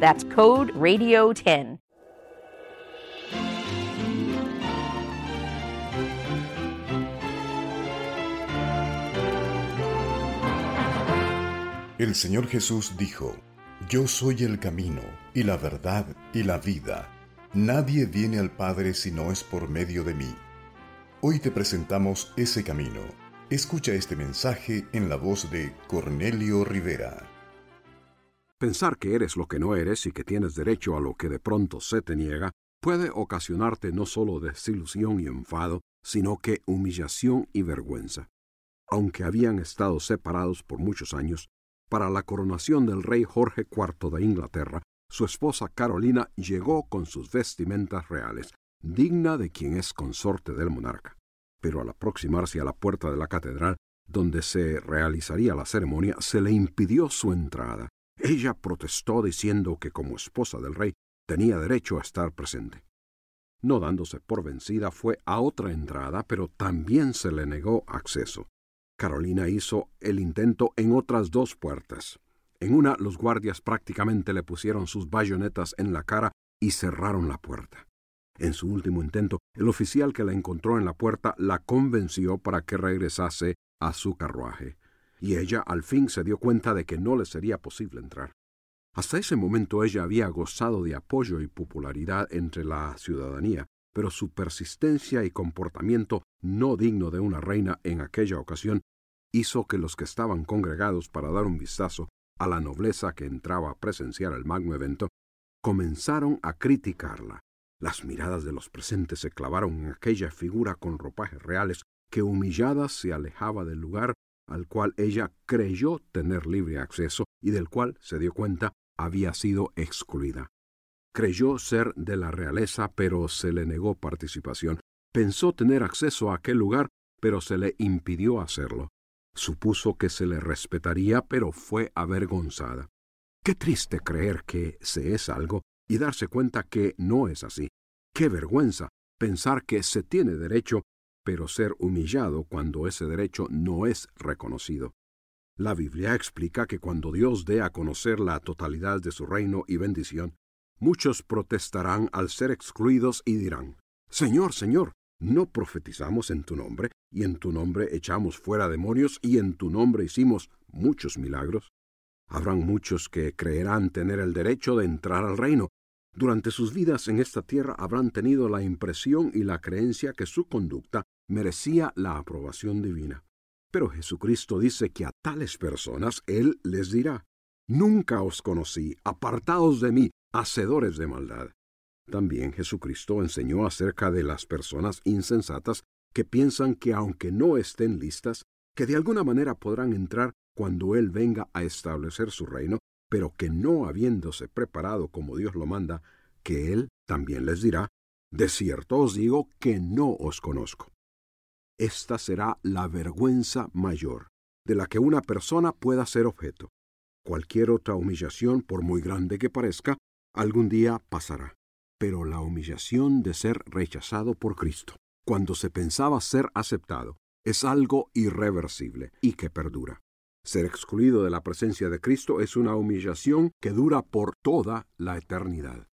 That's code RADIO10. El Señor Jesús dijo, Yo soy el camino, y la verdad, y la vida. Nadie viene al Padre si no es por medio de mí. Hoy te presentamos ese camino. Escucha este mensaje en la voz de Cornelio Rivera. Pensar que eres lo que no eres y que tienes derecho a lo que de pronto se te niega puede ocasionarte no solo desilusión y enfado, sino que humillación y vergüenza. Aunque habían estado separados por muchos años, para la coronación del rey Jorge IV de Inglaterra, su esposa Carolina llegó con sus vestimentas reales, digna de quien es consorte del monarca. Pero al aproximarse a la puerta de la catedral, donde se realizaría la ceremonia, se le impidió su entrada. Ella protestó diciendo que como esposa del rey tenía derecho a estar presente. No dándose por vencida, fue a otra entrada, pero también se le negó acceso. Carolina hizo el intento en otras dos puertas. En una los guardias prácticamente le pusieron sus bayonetas en la cara y cerraron la puerta. En su último intento, el oficial que la encontró en la puerta la convenció para que regresase a su carruaje, y ella al fin se dio cuenta de que no le sería posible entrar. Hasta ese momento ella había gozado de apoyo y popularidad entre la ciudadanía, pero su persistencia y comportamiento no digno de una reina en aquella ocasión hizo que los que estaban congregados para dar un vistazo a la nobleza que entraba a presenciar el magno evento, comenzaron a criticarla. Las miradas de los presentes se clavaron en aquella figura con ropajes reales que humillada se alejaba del lugar al cual ella creyó tener libre acceso y del cual se dio cuenta había sido excluida. Creyó ser de la realeza, pero se le negó participación. Pensó tener acceso a aquel lugar, pero se le impidió hacerlo. Supuso que se le respetaría, pero fue avergonzada. Qué triste creer que se es algo y darse cuenta que no es así. Qué vergüenza pensar que se tiene derecho, pero ser humillado cuando ese derecho no es reconocido. La Biblia explica que cuando Dios dé a conocer la totalidad de su reino y bendición, muchos protestarán al ser excluidos y dirán, Señor, Señor, ¿no profetizamos en tu nombre, y en tu nombre echamos fuera demonios, y en tu nombre hicimos muchos milagros? Habrán muchos que creerán tener el derecho de entrar al reino. Durante sus vidas en esta tierra habrán tenido la impresión y la creencia que su conducta merecía la aprobación divina. Pero Jesucristo dice que a tales personas Él les dirá, Nunca os conocí, apartaos de mí, hacedores de maldad. También Jesucristo enseñó acerca de las personas insensatas que piensan que aunque no estén listas, que de alguna manera podrán entrar cuando Él venga a establecer su reino, pero que no habiéndose preparado como Dios lo manda, que Él también les dirá, de cierto os digo que no os conozco. Esta será la vergüenza mayor de la que una persona pueda ser objeto. Cualquier otra humillación, por muy grande que parezca, algún día pasará. Pero la humillación de ser rechazado por Cristo, cuando se pensaba ser aceptado, es algo irreversible y que perdura. Ser excluido de la presencia de Cristo es una humillación que dura por toda la eternidad.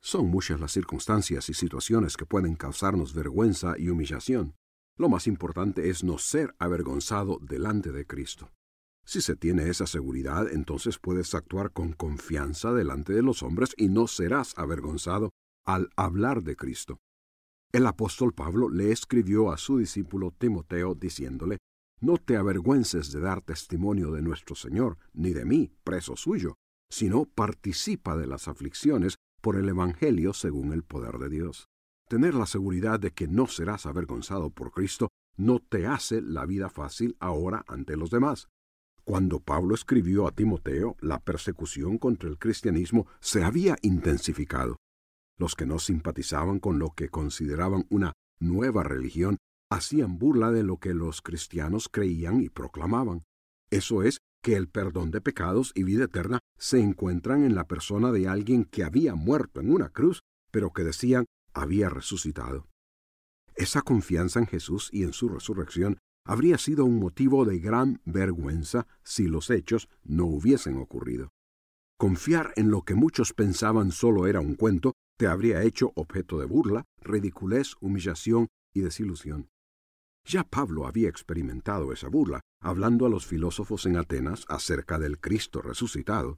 Son muchas las circunstancias y situaciones que pueden causarnos vergüenza y humillación. Lo más importante es no ser avergonzado delante de Cristo. Si se tiene esa seguridad, entonces puedes actuar con confianza delante de los hombres y no serás avergonzado al hablar de Cristo. El apóstol Pablo le escribió a su discípulo Timoteo diciéndole, No te avergüences de dar testimonio de nuestro Señor, ni de mí, preso suyo, sino participa de las aflicciones por el Evangelio según el poder de Dios. Tener la seguridad de que no serás avergonzado por Cristo no te hace la vida fácil ahora ante los demás. Cuando Pablo escribió a Timoteo, la persecución contra el cristianismo se había intensificado. Los que no simpatizaban con lo que consideraban una nueva religión hacían burla de lo que los cristianos creían y proclamaban. Eso es, que el perdón de pecados y vida eterna se encuentran en la persona de alguien que había muerto en una cruz, pero que decían había resucitado. Esa confianza en Jesús y en su resurrección habría sido un motivo de gran vergüenza si los hechos no hubiesen ocurrido. Confiar en lo que muchos pensaban solo era un cuento te habría hecho objeto de burla, ridiculez, humillación y desilusión. Ya Pablo había experimentado esa burla, hablando a los filósofos en Atenas acerca del Cristo resucitado,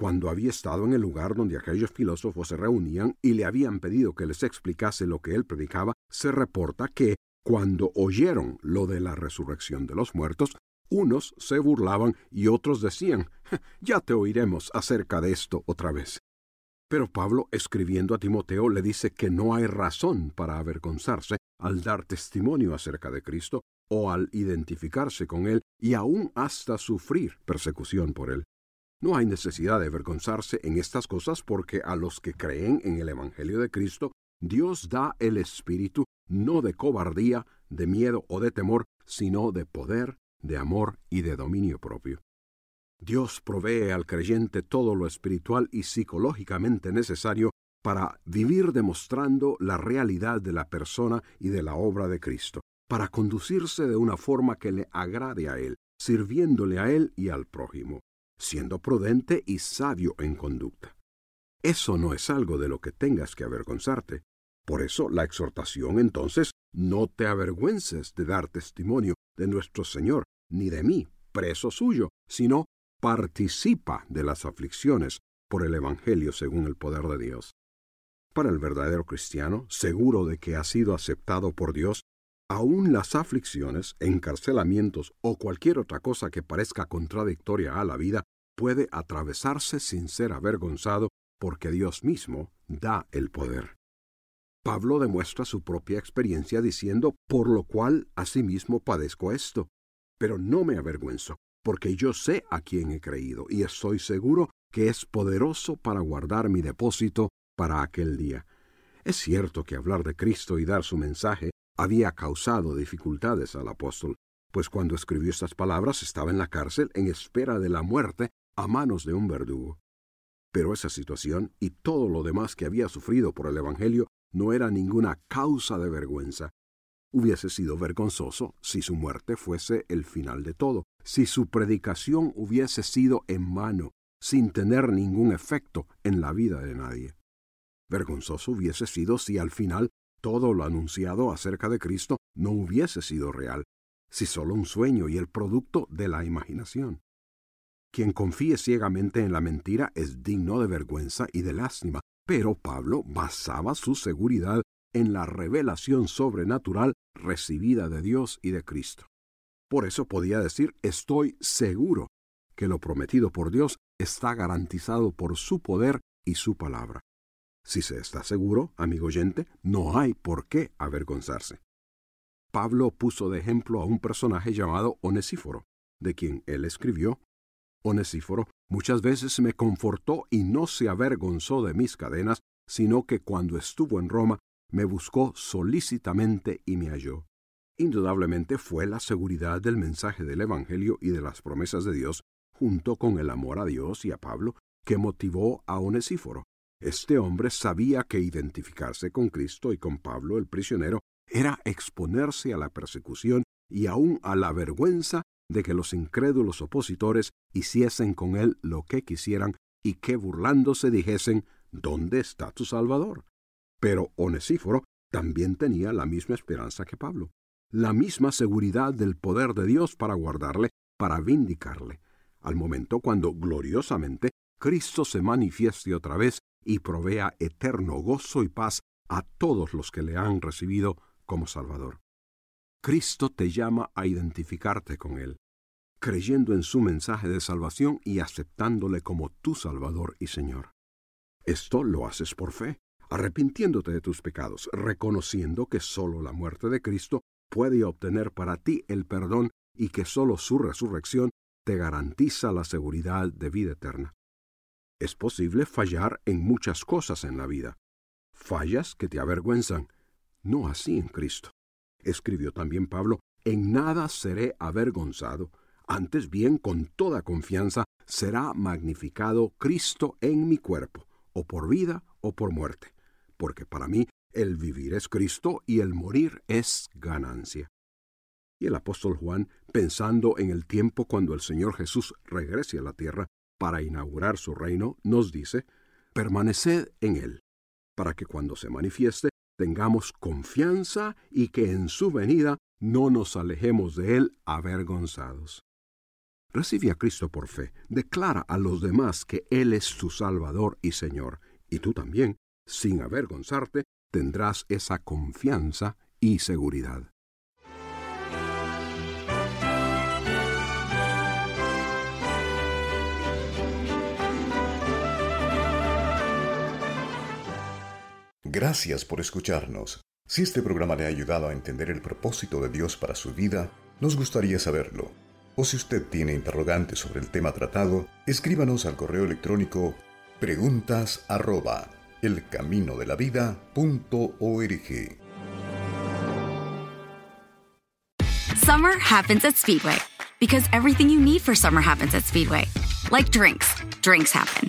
cuando había estado en el lugar donde aquellos filósofos se reunían y le habían pedido que les explicase lo que él predicaba, se reporta que, cuando oyeron lo de la resurrección de los muertos, unos se burlaban y otros decían, ya te oiremos acerca de esto otra vez. Pero Pablo, escribiendo a Timoteo, le dice que no hay razón para avergonzarse al dar testimonio acerca de Cristo o al identificarse con Él y aún hasta sufrir persecución por Él. No hay necesidad de avergonzarse en estas cosas porque a los que creen en el Evangelio de Cristo, Dios da el Espíritu no de cobardía, de miedo o de temor, sino de poder, de amor y de dominio propio. Dios provee al creyente todo lo espiritual y psicológicamente necesario para vivir demostrando la realidad de la persona y de la obra de Cristo, para conducirse de una forma que le agrade a Él, sirviéndole a Él y al prójimo, siendo prudente y sabio en conducta. Eso no es algo de lo que tengas que avergonzarte, por eso la exhortación entonces, no te avergüences de dar testimonio de nuestro Señor, ni de mí, preso suyo, sino participa de las aflicciones por el Evangelio según el poder de Dios. Para el verdadero cristiano, seguro de que ha sido aceptado por Dios, aun las aflicciones, encarcelamientos o cualquier otra cosa que parezca contradictoria a la vida puede atravesarse sin ser avergonzado porque Dios mismo da el poder. Pablo demuestra su propia experiencia diciendo, por lo cual asimismo padezco esto, pero no me avergüenzo, porque yo sé a quién he creído y estoy seguro que es poderoso para guardar mi depósito para aquel día. Es cierto que hablar de Cristo y dar su mensaje había causado dificultades al apóstol, pues cuando escribió estas palabras estaba en la cárcel en espera de la muerte a manos de un verdugo. Pero esa situación y todo lo demás que había sufrido por el Evangelio no era ninguna causa de vergüenza. Hubiese sido vergonzoso si su muerte fuese el final de todo, si su predicación hubiese sido en vano, sin tener ningún efecto en la vida de nadie. Vergonzoso hubiese sido si al final todo lo anunciado acerca de Cristo no hubiese sido real, si solo un sueño y el producto de la imaginación. Quien confíe ciegamente en la mentira es digno de vergüenza y de lástima, pero Pablo basaba su seguridad en la revelación sobrenatural recibida de Dios y de Cristo. Por eso podía decir, estoy seguro que lo prometido por Dios está garantizado por su poder y su palabra. Si se está seguro, amigo oyente, no hay por qué avergonzarse. Pablo puso de ejemplo a un personaje llamado Onesíforo, de quien él escribió, Onesíforo muchas veces me confortó y no se avergonzó de mis cadenas, sino que cuando estuvo en Roma me buscó solícitamente y me halló. Indudablemente fue la seguridad del mensaje del Evangelio y de las promesas de Dios, junto con el amor a Dios y a Pablo, que motivó a Onesíforo. Este hombre sabía que identificarse con Cristo y con Pablo el prisionero era exponerse a la persecución y aun a la vergüenza de que los incrédulos opositores hiciesen con él lo que quisieran y que burlándose dijesen ¿Dónde está tu Salvador? Pero Onesíforo también tenía la misma esperanza que Pablo, la misma seguridad del poder de Dios para guardarle, para vindicarle. al momento cuando gloriosamente Cristo se manifieste otra vez y provea eterno gozo y paz a todos los que le han recibido como Salvador. Cristo te llama a identificarte con Él, creyendo en su mensaje de salvación y aceptándole como tu Salvador y Señor. Esto lo haces por fe, arrepintiéndote de tus pecados, reconociendo que sólo la muerte de Cristo puede obtener para ti el perdón y que sólo su resurrección te garantiza la seguridad de vida eterna. Es posible fallar en muchas cosas en la vida, fallas que te avergüenzan, no así en Cristo. Escribió también Pablo, en nada seré avergonzado, antes bien con toda confianza será magnificado Cristo en mi cuerpo, o por vida o por muerte, porque para mí el vivir es Cristo y el morir es ganancia. Y el apóstol Juan, pensando en el tiempo cuando el Señor Jesús regrese a la tierra para inaugurar su reino, nos dice, permaneced en él, para que cuando se manifieste tengamos confianza y que en su venida no nos alejemos de él avergonzados. Recibe a Cristo por fe, declara a los demás que Él es tu Salvador y Señor, y tú también, sin avergonzarte, tendrás esa confianza y seguridad. Gracias por escucharnos. Si este programa le ha ayudado a entender el propósito de Dios para su vida, nos gustaría saberlo. O si usted tiene interrogantes sobre el tema tratado, escríbanos al correo electrónico preguntas arroba elcaminodelavida.org. Summer happens at Speedway because everything you need for summer happens at Speedway. Like drinks, drinks happen.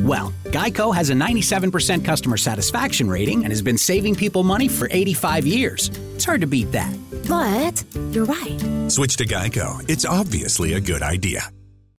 Well, Geico has a 97% customer satisfaction rating and has been saving people money for 85 years. It's hard to beat that. But you're right. Switch to Geico. It's obviously a good idea.